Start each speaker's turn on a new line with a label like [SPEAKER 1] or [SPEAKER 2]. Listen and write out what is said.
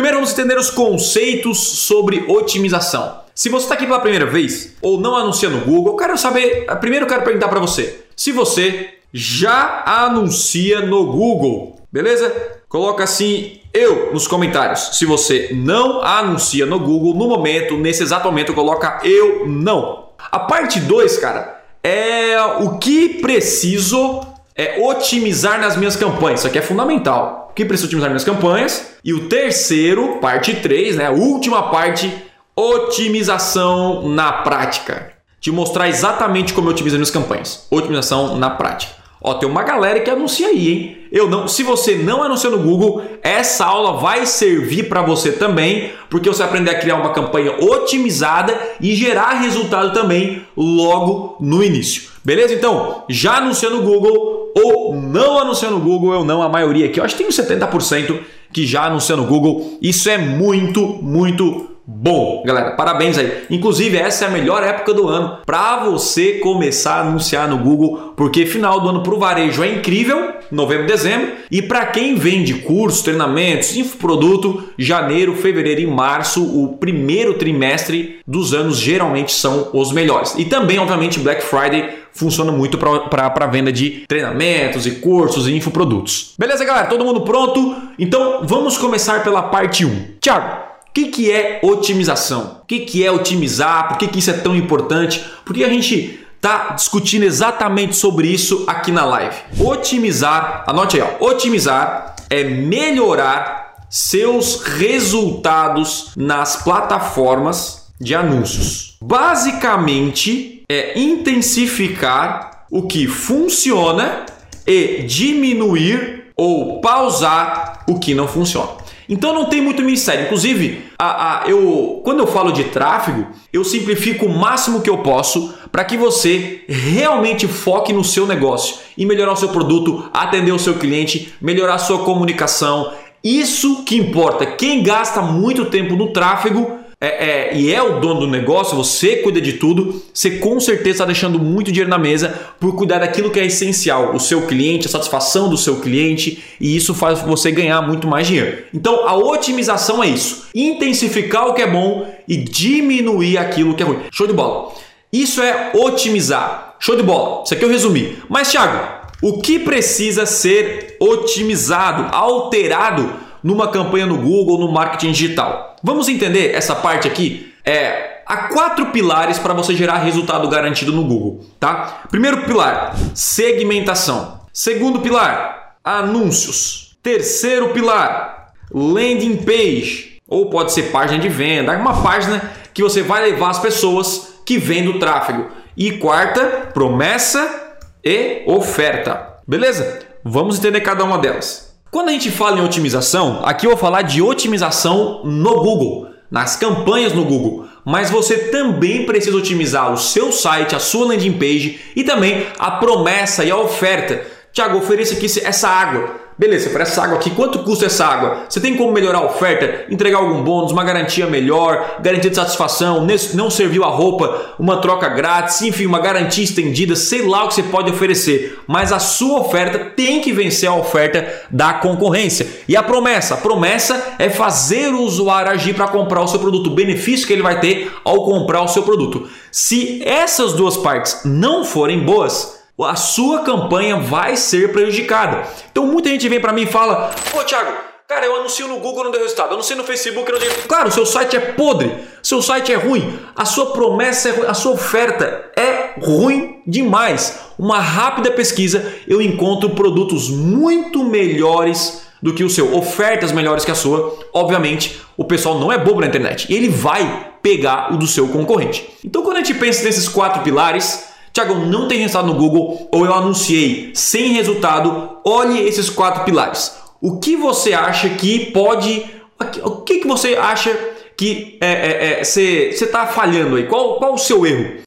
[SPEAKER 1] Primeiro vamos entender os conceitos sobre otimização. Se você está aqui pela primeira vez ou não anuncia no Google, eu quero saber. Primeiro eu quero perguntar para você se você já anuncia no Google, beleza? Coloca assim eu nos comentários. Se você não anuncia no Google no momento, nesse exato momento, coloca eu não. A parte 2, cara, é o que preciso é, otimizar nas minhas campanhas. Isso aqui é fundamental. Que preciso otimizar minhas campanhas? E o terceiro, parte 3, né, a última parte otimização na prática. Te mostrar exatamente como eu otimizo minhas campanhas. Otimização na prática. Ó, tem uma galera que anuncia aí, hein? Eu não, se você não anuncia no Google, essa aula vai servir para você também, porque você vai aprender a criar uma campanha otimizada e gerar resultado também logo no início. Beleza? Então, já anuncia no Google ou não anuncia no Google, eu não, a maioria aqui, eu acho que tem uns 70% que já anuncia no Google. Isso é muito, muito bom, galera. Parabéns aí. Inclusive, essa é a melhor época do ano para você começar a anunciar no Google, porque final do ano para o varejo é incrível, novembro, dezembro, e para quem vende cursos, treinamentos, infoproduto, janeiro, fevereiro e março, o primeiro trimestre dos anos geralmente são os melhores. E também, obviamente, Black Friday funciona muito para venda de treinamentos e cursos e infoprodutos. Beleza, galera? Todo mundo pronto? Então vamos começar pela parte 1. Tiago, o que, que é otimização? O que, que é otimizar? Por que, que isso é tão importante? Porque a gente está discutindo exatamente sobre isso aqui na live. Otimizar, anote aí, ó, otimizar é melhorar seus resultados nas plataformas de anúncios. Basicamente, é intensificar o que funciona e diminuir ou pausar o que não funciona. Então não tem muito mistério. Inclusive, a, a, eu, quando eu falo de tráfego, eu simplifico o máximo que eu posso para que você realmente foque no seu negócio e melhorar o seu produto, atender o seu cliente, melhorar a sua comunicação. Isso que importa. Quem gasta muito tempo no tráfego é, é, e é o dono do negócio, você cuida de tudo, você com certeza está deixando muito dinheiro na mesa por cuidar daquilo que é essencial, o seu cliente, a satisfação do seu cliente, e isso faz você ganhar muito mais dinheiro. Então a otimização é isso: intensificar o que é bom e diminuir aquilo que é ruim. Show de bola. Isso é otimizar. Show de bola. Isso aqui eu resumi. Mas, Thiago, o que precisa ser otimizado, alterado numa campanha no Google, no marketing digital. Vamos entender essa parte aqui? É, há quatro pilares para você gerar resultado garantido no Google, tá? Primeiro pilar, segmentação. Segundo pilar, anúncios. Terceiro pilar, landing page, ou pode ser página de venda, uma página que você vai levar as pessoas que vendem o tráfego. E quarta, promessa e oferta. Beleza? Vamos entender cada uma delas. Quando a gente fala em otimização, aqui eu vou falar de otimização no Google, nas campanhas no Google. Mas você também precisa otimizar o seu site, a sua landing page e também a promessa e a oferta. Tiago, ofereça aqui essa água. Beleza, para essa água aqui, quanto custa essa água? Você tem como melhorar a oferta, entregar algum bônus, uma garantia melhor, garantia de satisfação, não serviu a roupa, uma troca grátis, enfim, uma garantia estendida, sei lá o que você pode oferecer. Mas a sua oferta tem que vencer a oferta da concorrência. E a promessa? A promessa é fazer o usuário agir para comprar o seu produto, o benefício que ele vai ter ao comprar o seu produto. Se essas duas partes não forem boas, a sua campanha vai ser prejudicada. Então muita gente vem para mim e fala: "Pô, Thiago, cara, eu anuncio no Google não deu resultado, eu anuncio no Facebook não deu resultado". Claro, seu site é podre, seu site é ruim, a sua promessa é ruim, a sua oferta é ruim demais. Uma rápida pesquisa, eu encontro produtos muito melhores do que o seu, ofertas melhores que a sua. Obviamente, o pessoal não é bobo na internet. Ele vai pegar o do seu concorrente. Então, quando a gente pensa nesses quatro pilares, Tiago, não tem resultado no Google ou eu anunciei sem resultado. Olhe esses quatro pilares. O que você acha que pode. O que, que você acha que você é, é, é, está falhando aí? Qual, qual o seu erro?